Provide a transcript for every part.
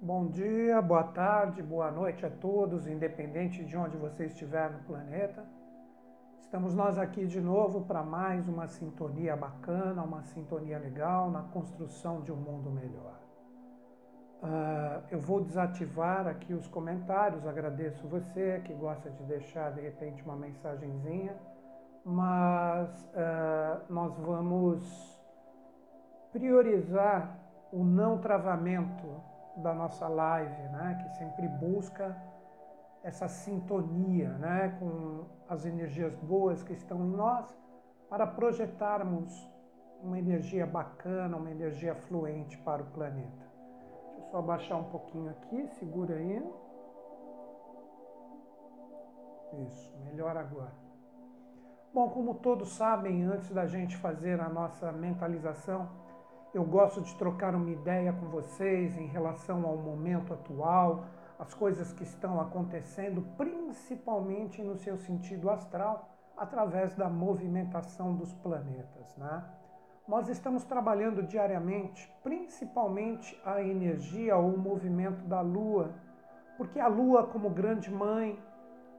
Bom dia, boa tarde, boa noite a todos, independente de onde você estiver no planeta. Estamos nós aqui de novo para mais uma sintonia bacana, uma sintonia legal na construção de um mundo melhor. Uh, eu vou desativar aqui os comentários, agradeço você que gosta de deixar de repente uma mensagenzinha, mas uh, nós vamos priorizar o não travamento da nossa live, né, que sempre busca essa sintonia né, com as energias boas que estão em nós para projetarmos uma energia bacana, uma energia fluente para o planeta. Deixa eu só baixar um pouquinho aqui, segura aí. Isso, melhor agora. Bom, como todos sabem, antes da gente fazer a nossa mentalização, eu gosto de trocar uma ideia com vocês em relação ao momento atual, as coisas que estão acontecendo, principalmente no seu sentido astral, através da movimentação dos planetas. Né? Nós estamos trabalhando diariamente, principalmente a energia ou o movimento da Lua, porque a Lua, como grande mãe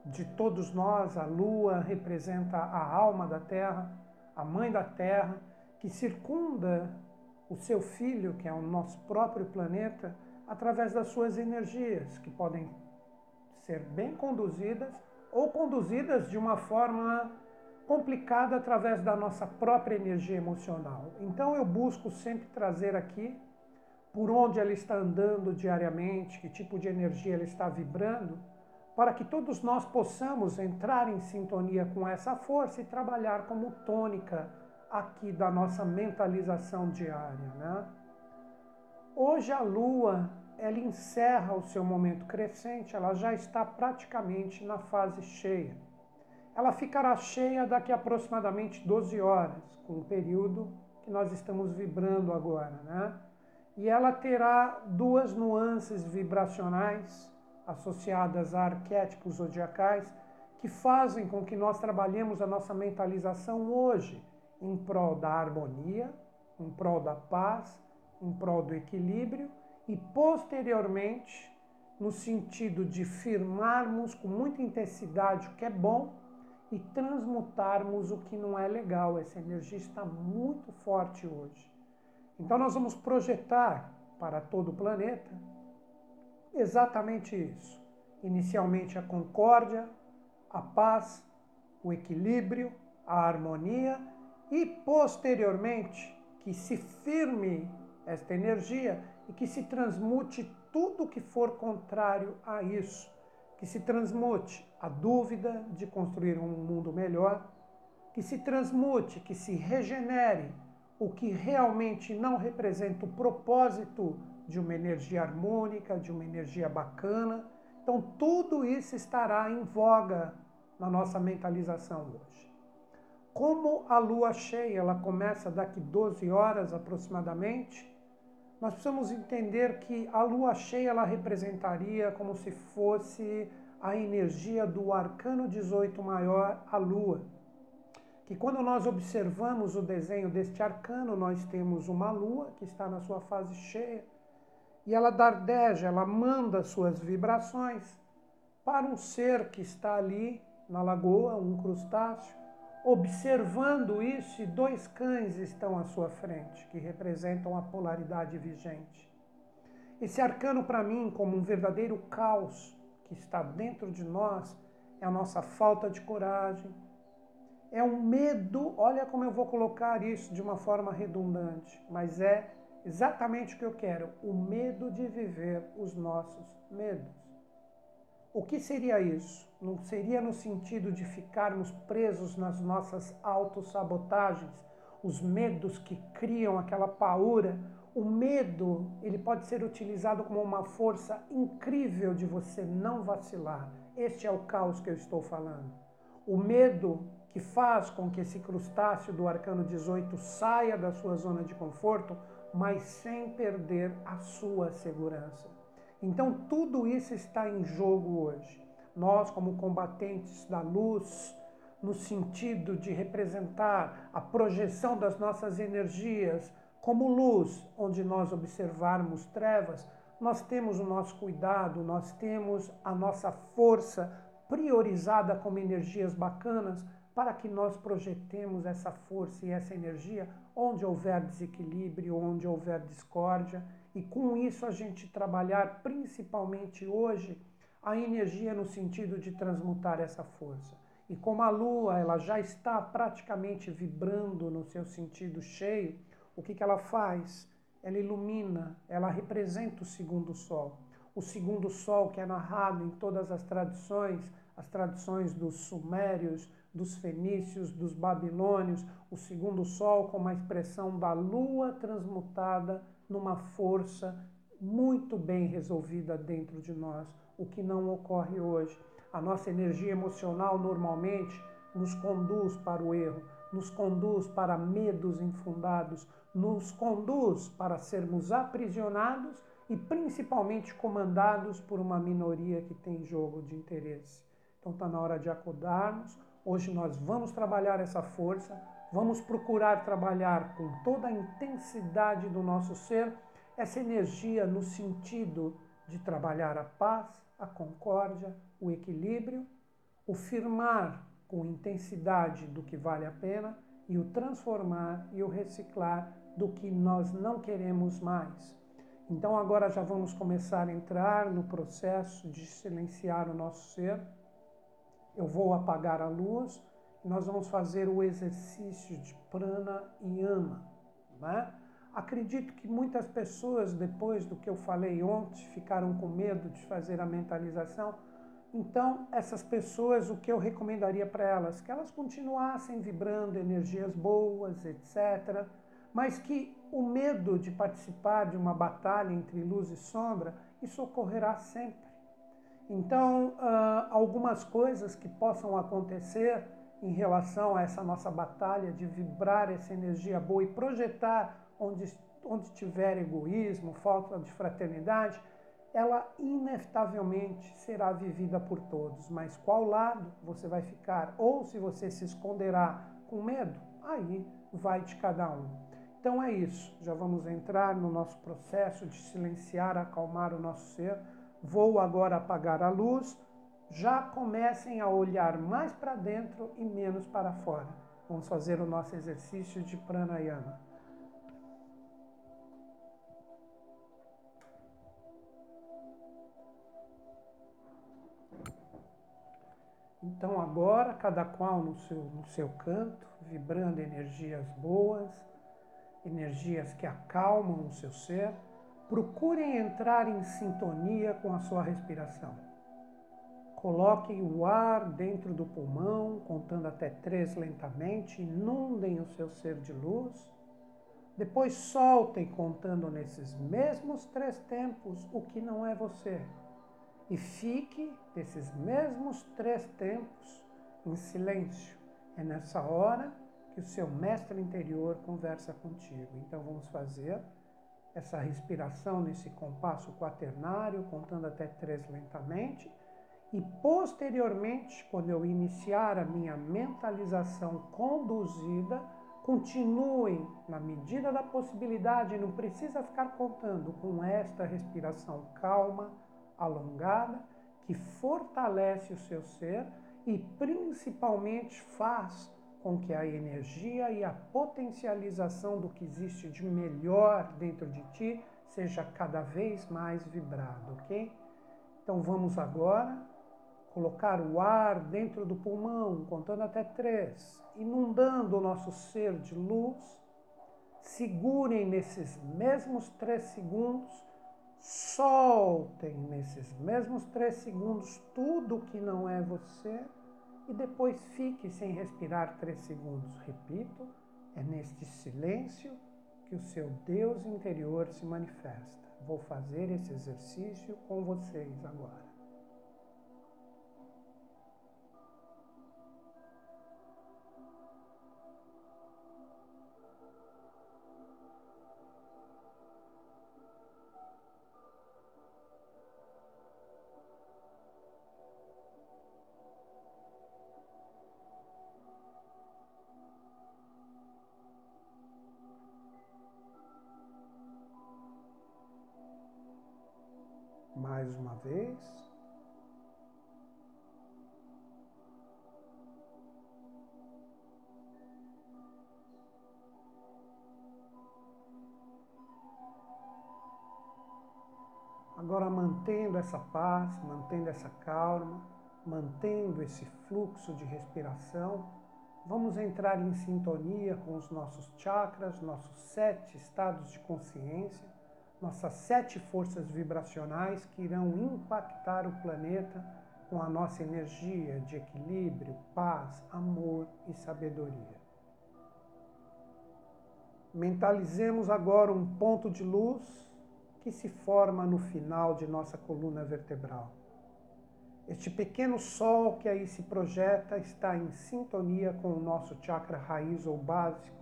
de todos nós, a Lua representa a alma da Terra, a mãe da Terra, que circunda o seu filho, que é o nosso próprio planeta, através das suas energias, que podem ser bem conduzidas ou conduzidas de uma forma complicada através da nossa própria energia emocional. Então eu busco sempre trazer aqui por onde ela está andando diariamente, que tipo de energia ela está vibrando, para que todos nós possamos entrar em sintonia com essa força e trabalhar como tônica aqui da nossa mentalização diária. Né? Hoje a Lua ela encerra o seu momento crescente, ela já está praticamente na fase cheia. Ela ficará cheia daqui a aproximadamente 12 horas, com o período que nós estamos vibrando agora, né? E ela terá duas nuances vibracionais associadas a arquétipos zodiacais que fazem com que nós trabalhemos a nossa mentalização hoje em prol da harmonia, em prol da paz, em prol do equilíbrio e posteriormente no sentido de firmarmos com muita intensidade o que é bom e transmutarmos o que não é legal. Essa energia está muito forte hoje. Então nós vamos projetar para todo o planeta exatamente isso. Inicialmente a concórdia, a paz, o equilíbrio, a harmonia e posteriormente que se firme esta energia e que se transmute tudo que for contrário a isso, que se transmute a dúvida de construir um mundo melhor, que se transmute, que se regenere o que realmente não representa o propósito de uma energia harmônica, de uma energia bacana. Então, tudo isso estará em voga na nossa mentalização hoje. Como a lua cheia ela começa daqui 12 horas aproximadamente, nós precisamos entender que a lua cheia ela representaria como se fosse a energia do arcano 18 maior, a lua. Que quando nós observamos o desenho deste arcano, nós temos uma lua que está na sua fase cheia e ela dardeja, ela manda suas vibrações para um ser que está ali na lagoa, um crustáceo, Observando isso, dois cães estão à sua frente, que representam a polaridade vigente. Esse arcano, para mim, como um verdadeiro caos que está dentro de nós, é a nossa falta de coragem, é um medo. Olha como eu vou colocar isso de uma forma redundante, mas é exatamente o que eu quero: o medo de viver os nossos medos. O que seria isso? Não seria no sentido de ficarmos presos nas nossas autossabotagens, os medos que criam aquela paura. O medo, ele pode ser utilizado como uma força incrível de você não vacilar. Este é o caos que eu estou falando. O medo que faz com que esse crustáceo do arcano 18 saia da sua zona de conforto, mas sem perder a sua segurança. Então, tudo isso está em jogo hoje. Nós, como combatentes da luz, no sentido de representar a projeção das nossas energias como luz, onde nós observarmos trevas, nós temos o nosso cuidado, nós temos a nossa força priorizada como energias bacanas para que nós projetemos essa força e essa energia onde houver desequilíbrio, onde houver discórdia, e com isso a gente trabalhar principalmente hoje a energia no sentido de transmutar essa força. E como a lua ela já está praticamente vibrando no seu sentido cheio, o que, que ela faz? Ela ilumina, ela representa o segundo sol. O segundo sol que é narrado em todas as tradições, as tradições dos sumérios, dos fenícios, dos babilônios, o segundo sol como a expressão da lua transmutada numa força muito bem resolvida dentro de nós, o que não ocorre hoje. A nossa energia emocional normalmente nos conduz para o erro, nos conduz para medos infundados, nos conduz para sermos aprisionados e principalmente comandados por uma minoria que tem jogo de interesse. Então está na hora de acordarmos. Hoje nós vamos trabalhar essa força, vamos procurar trabalhar com toda a intensidade do nosso ser essa energia no sentido de trabalhar a paz, a concórdia, o equilíbrio, o firmar com intensidade do que vale a pena e o transformar e o reciclar do que nós não queremos mais. Então agora já vamos começar a entrar no processo de silenciar o nosso ser. Eu vou apagar a luz nós vamos fazer o exercício de prana e ama. Né? Acredito que muitas pessoas, depois do que eu falei ontem, ficaram com medo de fazer a mentalização. Então, essas pessoas, o que eu recomendaria para elas? Que elas continuassem vibrando energias boas, etc mas que o medo de participar de uma batalha entre luz e sombra, isso ocorrerá sempre. Então, ah, algumas coisas que possam acontecer em relação a essa nossa batalha de vibrar essa energia boa e projetar onde, onde tiver egoísmo, falta de fraternidade, ela inevitavelmente será vivida por todos. Mas qual lado você vai ficar? Ou se você se esconderá com medo, aí vai de cada um. Então é isso, já vamos entrar no nosso processo de silenciar, acalmar o nosso ser. Vou agora apagar a luz. Já comecem a olhar mais para dentro e menos para fora. Vamos fazer o nosso exercício de pranayama. Então agora, cada qual no seu, no seu canto, vibrando energias boas, energias que acalmam o seu ser, procurem entrar em sintonia com a sua respiração. Coloquem o ar dentro do pulmão, contando até três lentamente, inundem o seu ser de luz. Depois soltem, contando nesses mesmos três tempos, o que não é você. E fique nesses mesmos três tempos em silêncio. É nessa hora que o seu mestre interior conversa contigo. Então vamos fazer essa respiração nesse compasso quaternário, contando até três lentamente. E posteriormente, quando eu iniciar a minha mentalização conduzida, continuem na medida da possibilidade, não precisa ficar contando com esta respiração calma, alongada, que fortalece o seu ser e principalmente faz com que a energia e a potencialização do que existe de melhor dentro de ti seja cada vez mais vibrado, ok? Então vamos agora colocar o ar dentro do pulmão, contando até três, inundando o nosso ser de luz. Segurem nesses mesmos três segundos, soltem nesses mesmos três segundos tudo que não é você e depois fique sem respirar três segundos. Repito, é neste silêncio que o seu Deus interior se manifesta. Vou fazer esse exercício com vocês agora. Mantendo essa paz, mantendo essa calma, mantendo esse fluxo de respiração, vamos entrar em sintonia com os nossos chakras, nossos sete estados de consciência, nossas sete forças vibracionais que irão impactar o planeta com a nossa energia de equilíbrio, paz, amor e sabedoria. Mentalizemos agora um ponto de luz que se forma no final de nossa coluna vertebral. Este pequeno sol que aí se projeta está em sintonia com o nosso chakra raiz ou básico,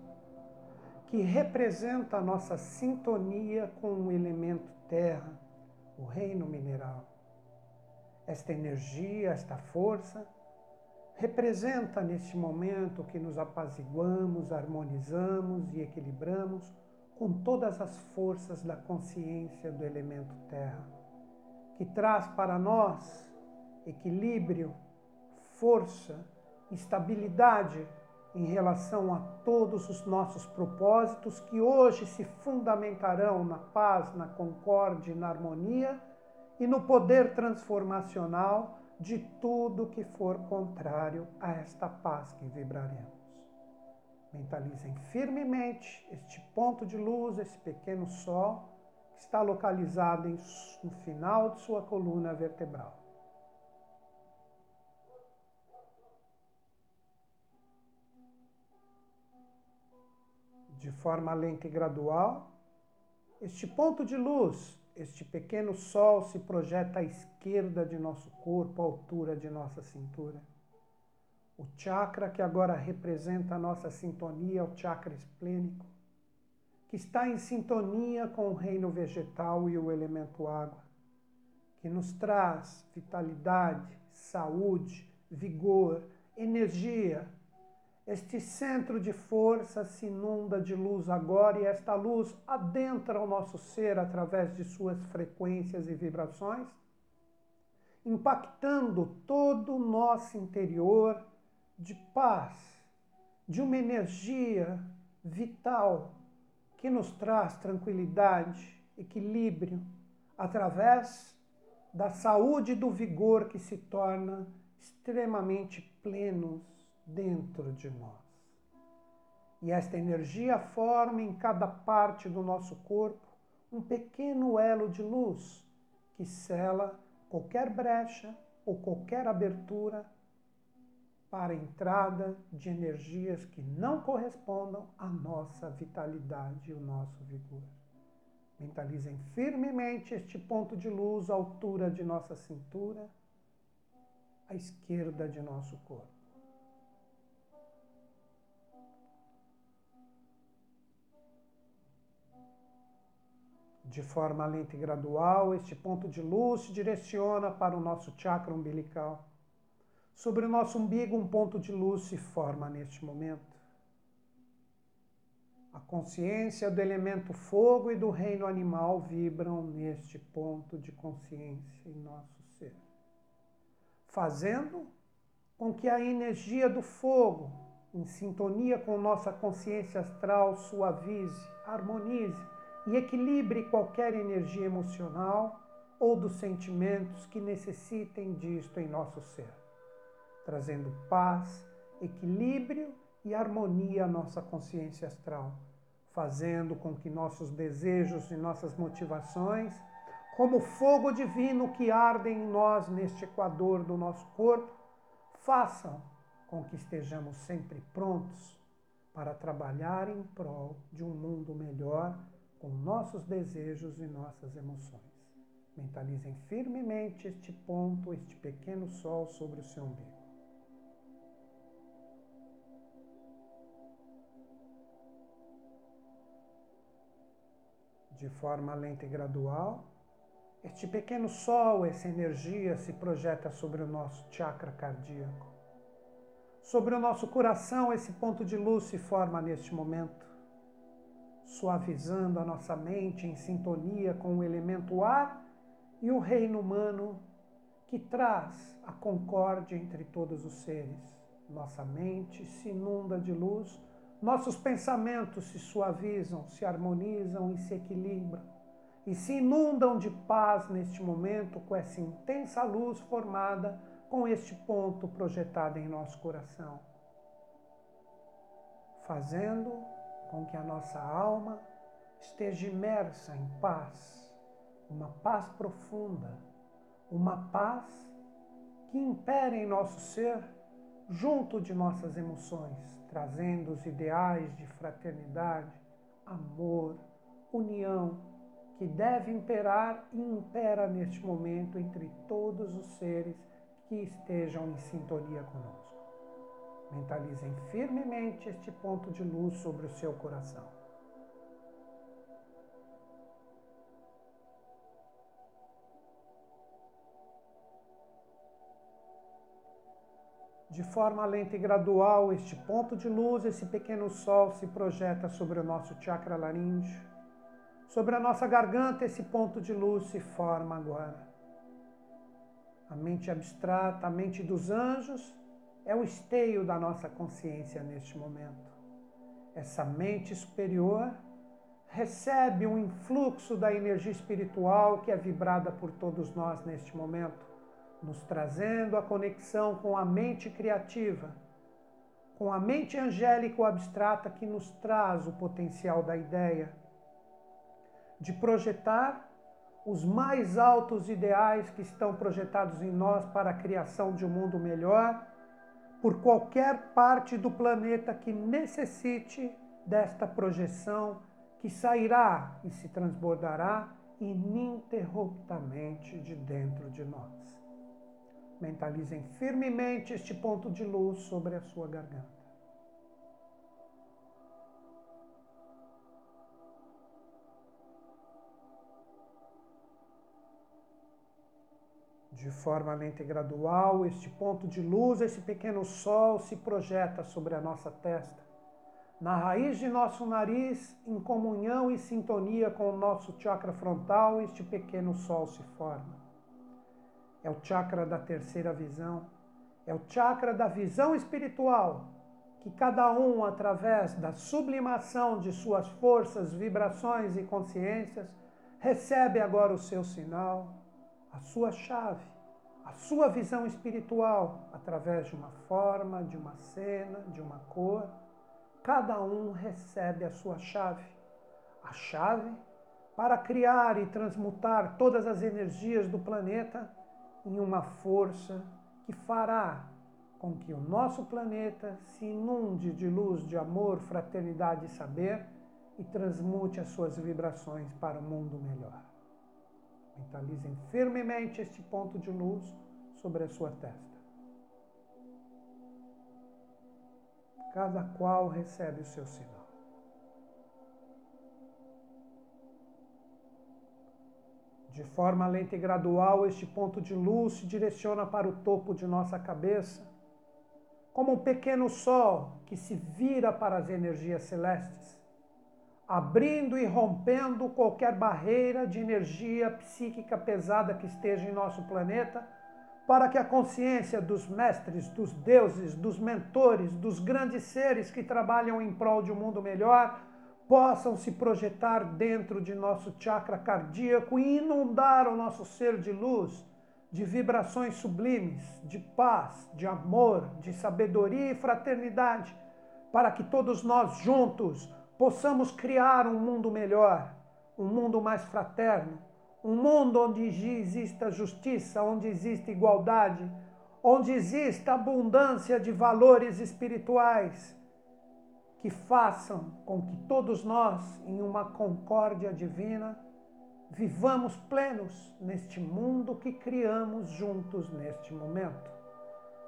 que representa a nossa sintonia com o elemento terra, o reino mineral. Esta energia, esta força, representa neste momento que nos apaziguamos, harmonizamos e equilibramos com todas as forças da consciência do elemento terra, que traz para nós equilíbrio, força, estabilidade em relação a todos os nossos propósitos que hoje se fundamentarão na paz, na concórdia na harmonia e no poder transformacional de tudo que for contrário a esta paz que vibraremos. Mentalizem firmemente este ponto de luz, esse pequeno sol, que está localizado no final de sua coluna vertebral. De forma lenta e gradual, este ponto de luz, este pequeno sol, se projeta à esquerda de nosso corpo, à altura de nossa cintura. O chakra que agora representa a nossa sintonia, o chakra esplênico, que está em sintonia com o reino vegetal e o elemento água, que nos traz vitalidade, saúde, vigor, energia. Este centro de força se inunda de luz agora e esta luz adentra o nosso ser através de suas frequências e vibrações, impactando todo o nosso interior de paz, de uma energia vital que nos traz tranquilidade, equilíbrio, através da saúde e do vigor que se torna extremamente plenos dentro de nós. E esta energia forma em cada parte do nosso corpo um pequeno elo de luz que cela qualquer brecha ou qualquer abertura para a entrada de energias que não correspondam à nossa vitalidade e o nosso vigor. Mentalizem firmemente este ponto de luz à altura de nossa cintura, à esquerda de nosso corpo. De forma lenta e gradual, este ponto de luz se direciona para o nosso chakra umbilical Sobre o nosso umbigo, um ponto de luz se forma neste momento. A consciência do elemento fogo e do reino animal vibram neste ponto de consciência em nosso ser, fazendo com que a energia do fogo, em sintonia com nossa consciência astral, suavize, harmonize e equilibre qualquer energia emocional ou dos sentimentos que necessitem disto em nosso ser trazendo paz, equilíbrio e harmonia à nossa consciência astral, fazendo com que nossos desejos e nossas motivações, como fogo divino que arde em nós neste equador do nosso corpo, façam com que estejamos sempre prontos para trabalhar em prol de um mundo melhor com nossos desejos e nossas emoções. Mentalizem firmemente este ponto, este pequeno sol sobre o seu umbigo. De forma lenta e gradual. Este pequeno sol, essa energia se projeta sobre o nosso chakra cardíaco. Sobre o nosso coração, esse ponto de luz se forma neste momento, suavizando a nossa mente em sintonia com o elemento ar e o reino humano que traz a concórdia entre todos os seres. Nossa mente se inunda de luz, nossos pensamentos se suavizam, se harmonizam e se equilibram, e se inundam de paz neste momento com essa intensa luz formada com este ponto projetado em nosso coração, fazendo com que a nossa alma esteja imersa em paz, uma paz profunda, uma paz que impere em nosso ser junto de nossas emoções, trazendo os ideais de fraternidade, amor, união, que deve imperar e impera neste momento entre todos os seres que estejam em sintonia conosco. Mentalizem firmemente este ponto de luz sobre o seu coração. De forma lenta e gradual, este ponto de luz, esse pequeno sol, se projeta sobre o nosso chakra laríngeo. Sobre a nossa garganta, esse ponto de luz se forma agora. A mente abstrata, a mente dos anjos, é o esteio da nossa consciência neste momento. Essa mente superior recebe um influxo da energia espiritual que é vibrada por todos nós neste momento nos trazendo a conexão com a mente criativa, com a mente angélica ou abstrata que nos traz o potencial da ideia, de projetar os mais altos ideais que estão projetados em nós para a criação de um mundo melhor, por qualquer parte do planeta que necessite desta projeção que sairá e se transbordará ininterruptamente de dentro de nós. Mentalizem firmemente este ponto de luz sobre a sua garganta. De forma lenta e gradual, este ponto de luz, esse pequeno sol, se projeta sobre a nossa testa. Na raiz de nosso nariz, em comunhão e sintonia com o nosso chakra frontal, este pequeno sol se forma é o chakra da terceira visão, é o chakra da visão espiritual, que cada um, através da sublimação de suas forças, vibrações e consciências, recebe agora o seu sinal, a sua chave, a sua visão espiritual, através de uma forma, de uma cena, de uma cor. Cada um recebe a sua chave. A chave para criar e transmutar todas as energias do planeta em uma força que fará com que o nosso planeta se inunde de luz, de amor, fraternidade e saber e transmute as suas vibrações para um mundo melhor. Mentalizem firmemente este ponto de luz sobre a sua testa. Cada qual recebe o seu sinal. De forma lenta e gradual, este ponto de luz se direciona para o topo de nossa cabeça, como um pequeno sol que se vira para as energias celestes, abrindo e rompendo qualquer barreira de energia psíquica pesada que esteja em nosso planeta, para que a consciência dos mestres, dos deuses, dos mentores, dos grandes seres que trabalham em prol de um mundo melhor possam se projetar dentro de nosso chakra cardíaco e inundar o nosso ser de luz, de vibrações sublimes, de paz, de amor, de sabedoria e fraternidade, para que todos nós juntos possamos criar um mundo melhor, um mundo mais fraterno, um mundo onde exista justiça, onde exista igualdade, onde exista abundância de valores espirituais que façam com que todos nós, em uma concórdia divina, vivamos plenos neste mundo que criamos juntos neste momento.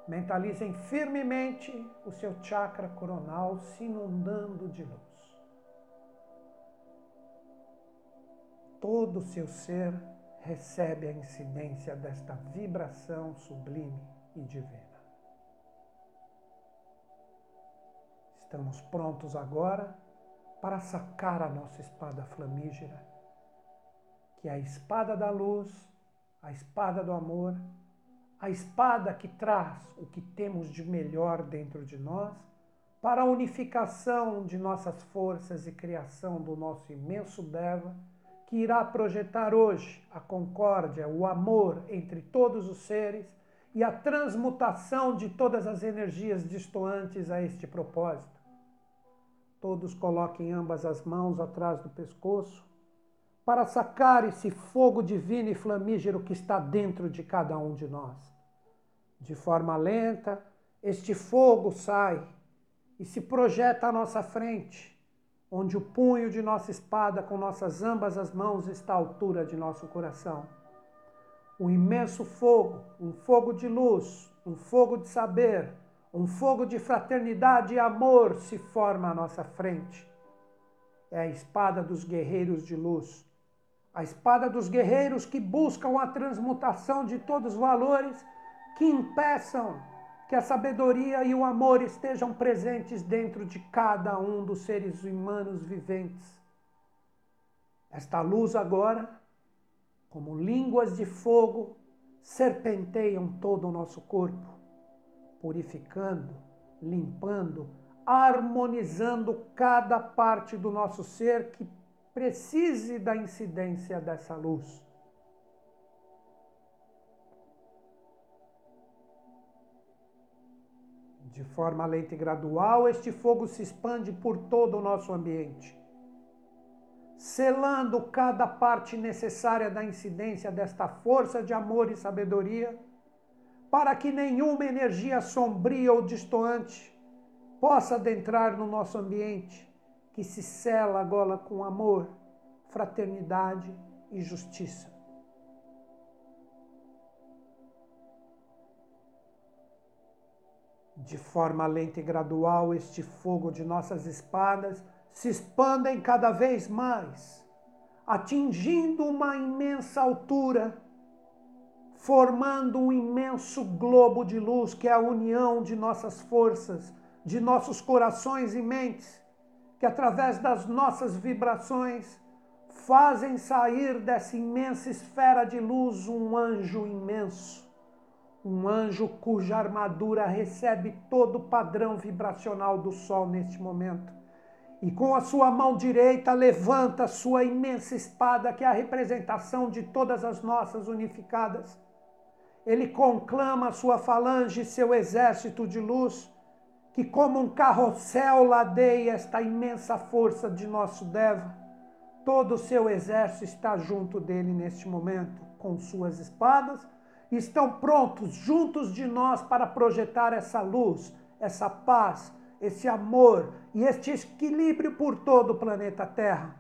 Mentalizem firmemente o seu chakra coronal se inundando de luz. Todo o seu ser recebe a incidência desta vibração sublime e divina. Estamos prontos agora para sacar a nossa espada flamígera, que é a espada da luz, a espada do amor, a espada que traz o que temos de melhor dentro de nós, para a unificação de nossas forças e criação do nosso imenso Deva, que irá projetar hoje a concórdia, o amor entre todos os seres e a transmutação de todas as energias distoantes a este propósito. Todos coloquem ambas as mãos atrás do pescoço para sacar esse fogo divino e flamígero que está dentro de cada um de nós. De forma lenta, este fogo sai e se projeta à nossa frente, onde o punho de nossa espada com nossas ambas as mãos está à altura de nosso coração. Um imenso fogo, um fogo de luz, um fogo de saber, um fogo de fraternidade e amor se forma à nossa frente. É a espada dos guerreiros de luz, a espada dos guerreiros que buscam a transmutação de todos os valores que impeçam que a sabedoria e o amor estejam presentes dentro de cada um dos seres humanos viventes. Esta luz agora, como línguas de fogo, serpenteiam todo o nosso corpo, purificando, limpando, harmonizando cada parte do nosso ser que precise da incidência dessa luz. De forma lenta e gradual, este fogo se expande por todo o nosso ambiente, selando cada parte necessária da incidência desta força de amor e sabedoria, para que nenhuma energia sombria ou distoante possa adentrar no nosso ambiente, que se sela agora com amor, fraternidade e justiça. De forma lenta e gradual, este fogo de nossas espadas se expandem cada vez mais, atingindo uma imensa altura, formando um imenso globo de luz que é a união de nossas forças, de nossos corações e mentes, que através das nossas vibrações fazem sair dessa imensa esfera de luz um anjo imenso um anjo cuja armadura recebe todo o padrão vibracional do Sol neste momento. E com a sua mão direita levanta sua imensa espada, que é a representação de todas as nossas unificadas. Ele conclama sua falange, seu exército de luz, que como um carrossel ladeia esta imensa força de nosso Deva. Todo o seu exército está junto dele neste momento, com suas espadas estão prontos juntos de nós para projetar essa luz, essa paz, esse amor e este equilíbrio por todo o planeta Terra.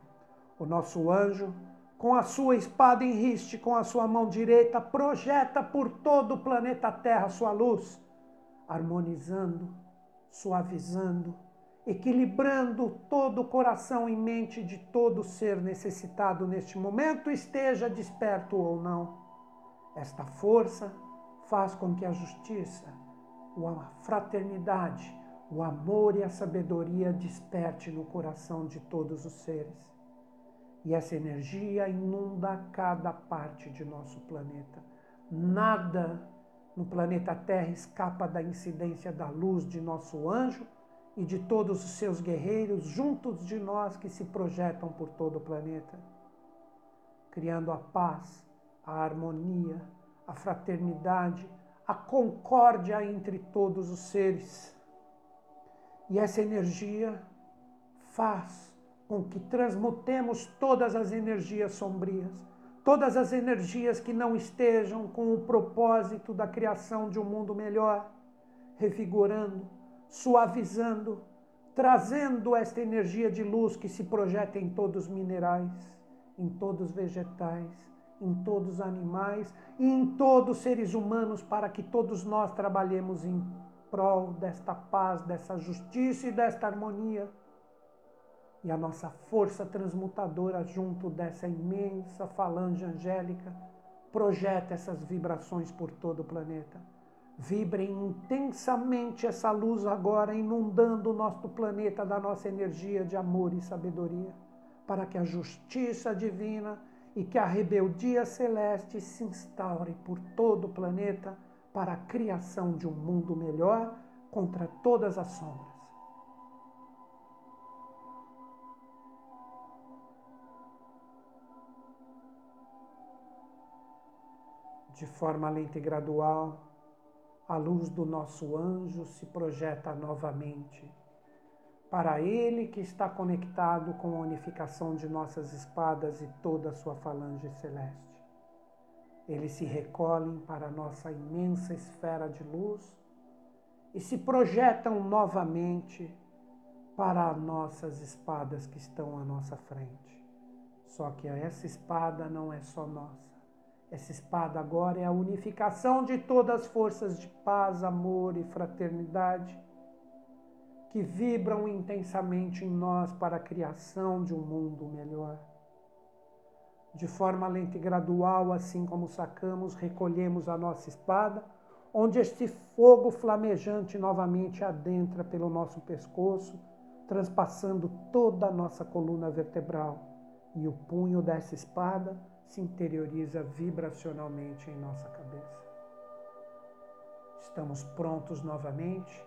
O nosso anjo, com a sua espada em riste, com a sua mão direita, projeta por todo o planeta Terra sua luz, harmonizando, suavizando, equilibrando todo o coração e mente de todo ser necessitado neste momento, esteja desperto ou não. Esta força faz com que a justiça, a fraternidade, o amor e a sabedoria desperte no coração de todos os seres. E essa energia inunda cada parte de nosso planeta. Nada no planeta Terra escapa da incidência da luz de nosso anjo e de todos os seus guerreiros juntos de nós que se projetam por todo o planeta, criando a paz, a harmonia, a fraternidade, a concórdia entre todos os seres. E essa energia faz com que transmutemos todas as energias sombrias, todas as energias que não estejam com o propósito da criação de um mundo melhor, revigorando, suavizando, trazendo esta energia de luz que se projeta em todos os minerais, em todos os vegetais, em todos os animais e em todos os seres humanos, para que todos nós trabalhemos em prol desta paz, dessa justiça e desta harmonia. E a nossa força transmutadora, junto dessa imensa falange angélica, projeta essas vibrações por todo o planeta. Vibrem intensamente essa luz agora, inundando o nosso planeta da nossa energia de amor e sabedoria, para que a justiça divina e que a rebeldia celeste se instaure por todo o planeta para a criação de um mundo melhor contra todas as sombras. De forma lenta e gradual, a luz do nosso anjo se projeta novamente para ele que está conectado com a unificação de nossas espadas e toda a sua falange celeste. Eles se recolhem para nossa imensa esfera de luz e se projetam novamente para nossas espadas que estão à nossa frente. Só que essa espada não é só nossa. Essa espada agora é a unificação de todas as forças de paz, amor e fraternidade que vibram intensamente em nós para a criação de um mundo melhor. De forma lenta e gradual, assim como sacamos, recolhemos a nossa espada, onde este fogo flamejante novamente adentra pelo nosso pescoço, transpassando toda a nossa coluna vertebral, e o punho dessa espada se interioriza vibracionalmente em nossa cabeça. Estamos prontos novamente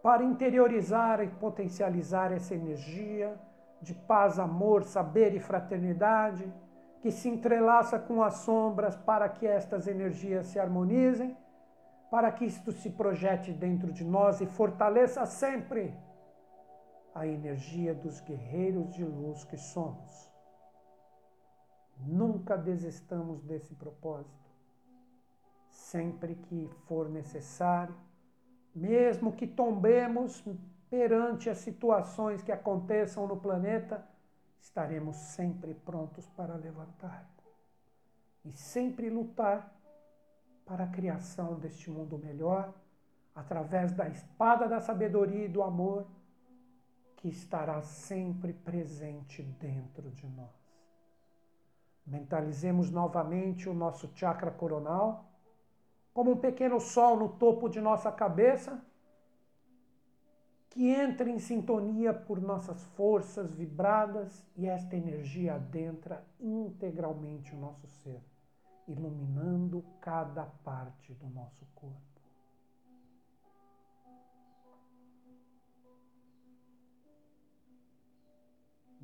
para interiorizar e potencializar essa energia de paz, amor, saber e fraternidade que se entrelaça com as sombras para que estas energias se harmonizem, para que isto se projete dentro de nós e fortaleça sempre a energia dos guerreiros de luz que somos. Nunca desistamos desse propósito. Sempre que for necessário, mesmo que tombemos perante as situações que aconteçam no planeta, estaremos sempre prontos para levantar e sempre lutar para a criação deste mundo melhor, através da espada da sabedoria e do amor que estará sempre presente dentro de nós. Mentalizemos novamente o nosso chakra coronal como um pequeno sol no topo de nossa cabeça, que entra em sintonia por nossas forças vibradas e esta energia adentra integralmente o nosso ser, iluminando cada parte do nosso corpo.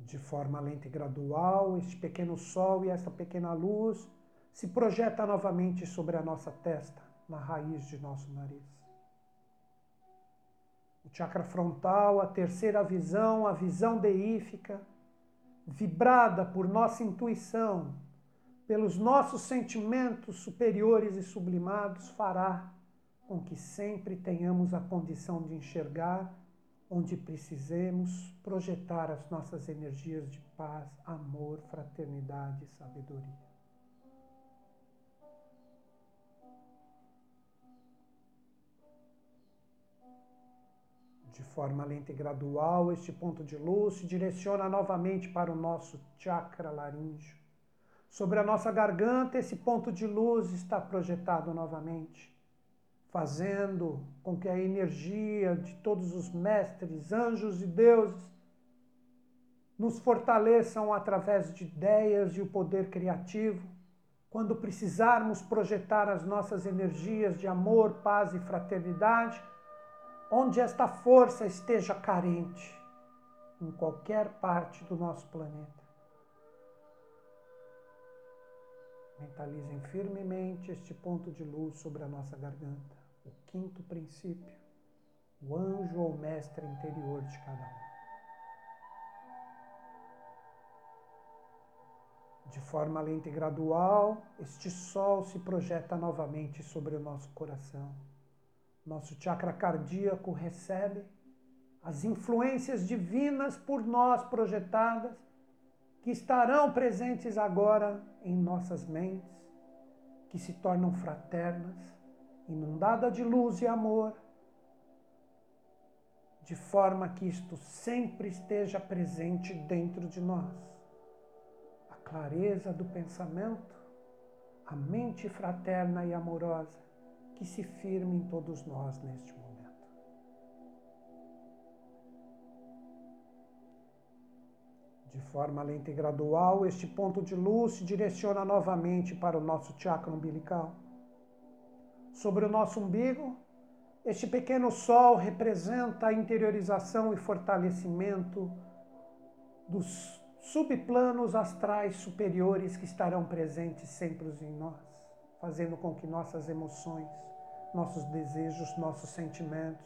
De forma lenta e gradual, este pequeno sol e esta pequena luz se projeta novamente sobre a nossa testa, na raiz de nosso nariz. O chakra frontal, a terceira visão, a visão deífica, vibrada por nossa intuição, pelos nossos sentimentos superiores e sublimados, fará com que sempre tenhamos a condição de enxergar onde precisemos projetar as nossas energias de paz, amor, fraternidade e sabedoria. De forma lenta e gradual, este ponto de luz se direciona novamente para o nosso chakra laríngeo. Sobre a nossa garganta, esse ponto de luz está projetado novamente, fazendo com que a energia de todos os mestres, anjos e deuses nos fortaleçam através de ideias e o poder criativo, quando precisarmos projetar as nossas energias de amor, paz e fraternidade onde esta força esteja carente, em qualquer parte do nosso planeta. Mentalizem firmemente este ponto de luz sobre a nossa garganta, o quinto princípio, o anjo ou mestre interior de cada um. De forma lenta e gradual, este sol se projeta novamente sobre o nosso coração nosso chakra cardíaco recebe as influências divinas por nós projetadas, que estarão presentes agora em nossas mentes, que se tornam fraternas, inundada de luz e amor, de forma que isto sempre esteja presente dentro de nós. A clareza do pensamento, a mente fraterna e amorosa, que se firme em todos nós neste momento. De forma lenta e gradual, este ponto de luz se direciona novamente para o nosso chakra umbilical. Sobre o nosso umbigo, este pequeno sol representa a interiorização e fortalecimento dos subplanos astrais superiores que estarão presentes sempre em nós, fazendo com que nossas emoções, nossos desejos, nossos sentimentos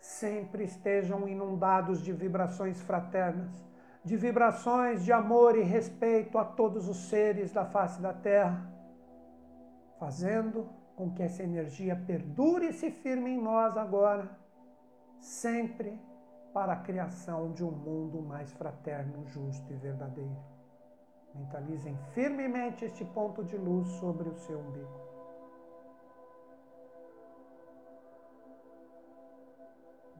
sempre estejam inundados de vibrações fraternas de vibrações de amor e respeito a todos os seres da face da Terra, fazendo com que essa energia perdure e se firme em nós agora, sempre para a criação de um mundo mais fraterno, justo e verdadeiro. Mentalizem firmemente este ponto de luz sobre o seu umbigo.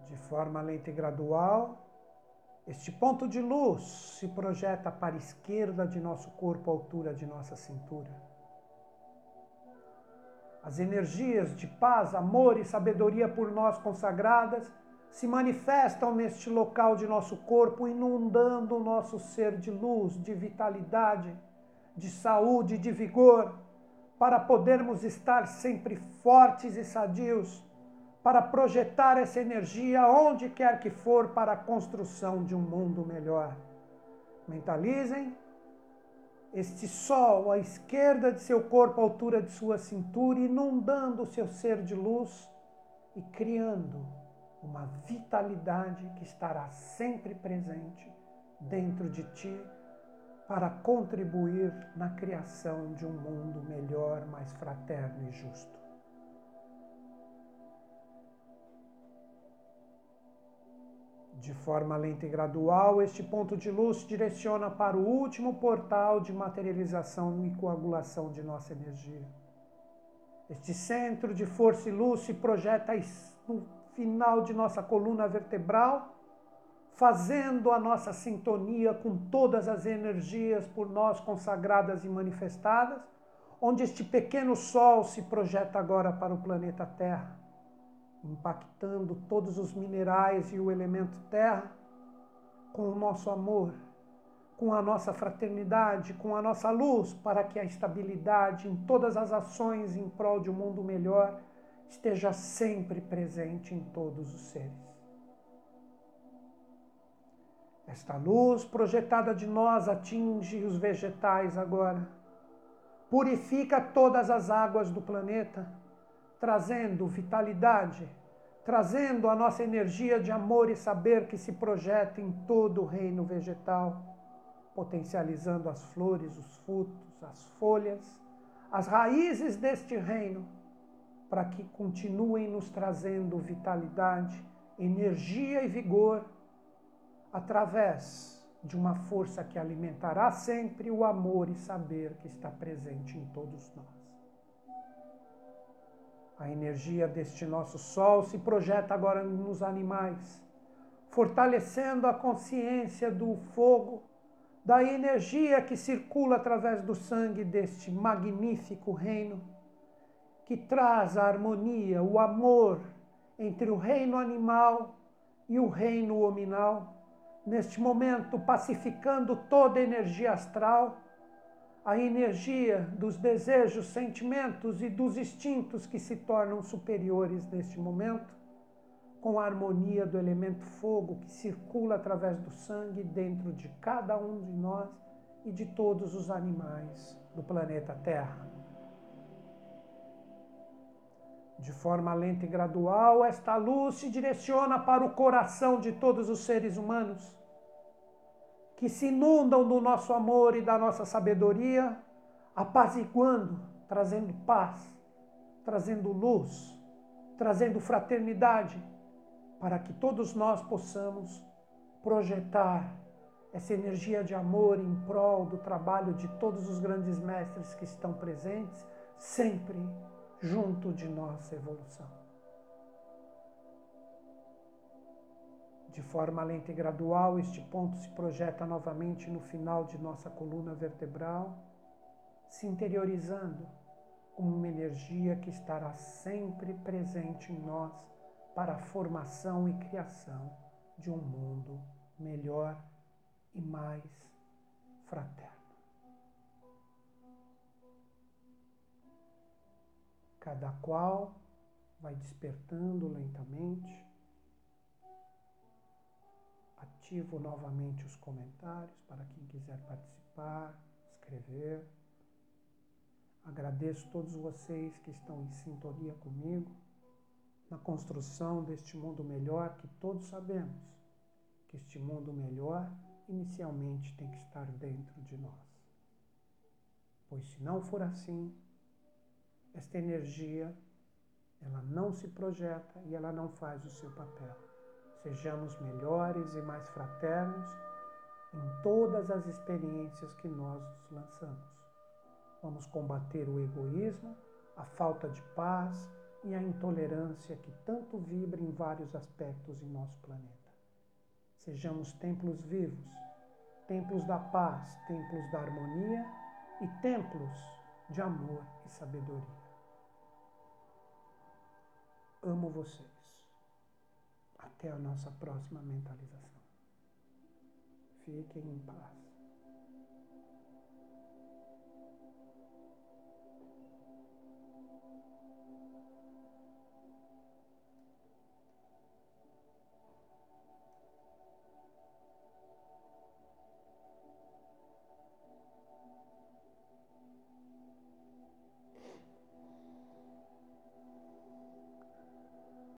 De forma lenta e gradual, este ponto de luz se projeta para a esquerda de nosso corpo, à altura de nossa cintura. As energias de paz, amor e sabedoria por nós consagradas se manifestam neste local de nosso corpo, inundando o nosso ser de luz, de vitalidade, de saúde, de vigor, para podermos estar sempre fortes e sadios para projetar essa energia onde quer que for para a construção de um mundo melhor. Mentalizem este sol à esquerda de seu corpo, à altura de sua cintura, inundando o seu ser de luz e criando uma vitalidade que estará sempre presente dentro de ti para contribuir na criação de um mundo melhor, mais fraterno e justo. De forma lenta e gradual, este ponto de luz direciona para o último portal de materialização e coagulação de nossa energia. Este centro de força e luz se projeta no final de nossa coluna vertebral, fazendo a nossa sintonia com todas as energias por nós consagradas e manifestadas, onde este pequeno sol se projeta agora para o planeta Terra impactando todos os minerais e o elemento terra com o nosso amor, com a nossa fraternidade, com a nossa luz, para que a estabilidade em todas as ações em prol de um mundo melhor esteja sempre presente em todos os seres. Esta luz projetada de nós atinge os vegetais agora, purifica todas as águas do planeta trazendo vitalidade, trazendo a nossa energia de amor e saber que se projeta em todo o reino vegetal, potencializando as flores, os frutos, as folhas, as raízes deste reino, para que continuem nos trazendo vitalidade, energia e vigor através de uma força que alimentará sempre o amor e saber que está presente em todos nós. A energia deste nosso Sol se projeta agora nos animais, fortalecendo a consciência do fogo, da energia que circula através do sangue deste magnífico reino, que traz a harmonia, o amor entre o reino animal e o reino hominal, neste momento pacificando toda a energia astral a energia dos desejos, sentimentos e dos instintos que se tornam superiores neste momento, com a harmonia do elemento fogo que circula através do sangue dentro de cada um de nós e de todos os animais do planeta Terra. De forma lenta e gradual, esta luz se direciona para o coração de todos os seres humanos que se inundam do nosso amor e da nossa sabedoria, apaziguando, trazendo paz, trazendo luz, trazendo fraternidade, para que todos nós possamos projetar essa energia de amor em prol do trabalho de todos os grandes mestres que estão presentes, sempre junto de nossa evolução. De forma lenta e gradual, este ponto se projeta novamente no final de nossa coluna vertebral, se interiorizando como uma energia que estará sempre presente em nós para a formação e criação de um mundo melhor e mais fraterno. Cada qual vai despertando lentamente. Ativo novamente os comentários para quem quiser participar, escrever. Agradeço todos vocês que estão em sintonia comigo na construção deste mundo melhor que todos sabemos que este mundo melhor inicialmente tem que estar dentro de nós. Pois se não for assim, esta energia ela não se projeta e ela não faz o seu papel. Sejamos melhores e mais fraternos em todas as experiências que nós nos lançamos. Vamos combater o egoísmo, a falta de paz e a intolerância que tanto vibra em vários aspectos em nosso planeta. Sejamos templos vivos, templos da paz, templos da harmonia e templos de amor e sabedoria. Amo vocês. Até a nossa próxima mentalização. Fiquem em paz.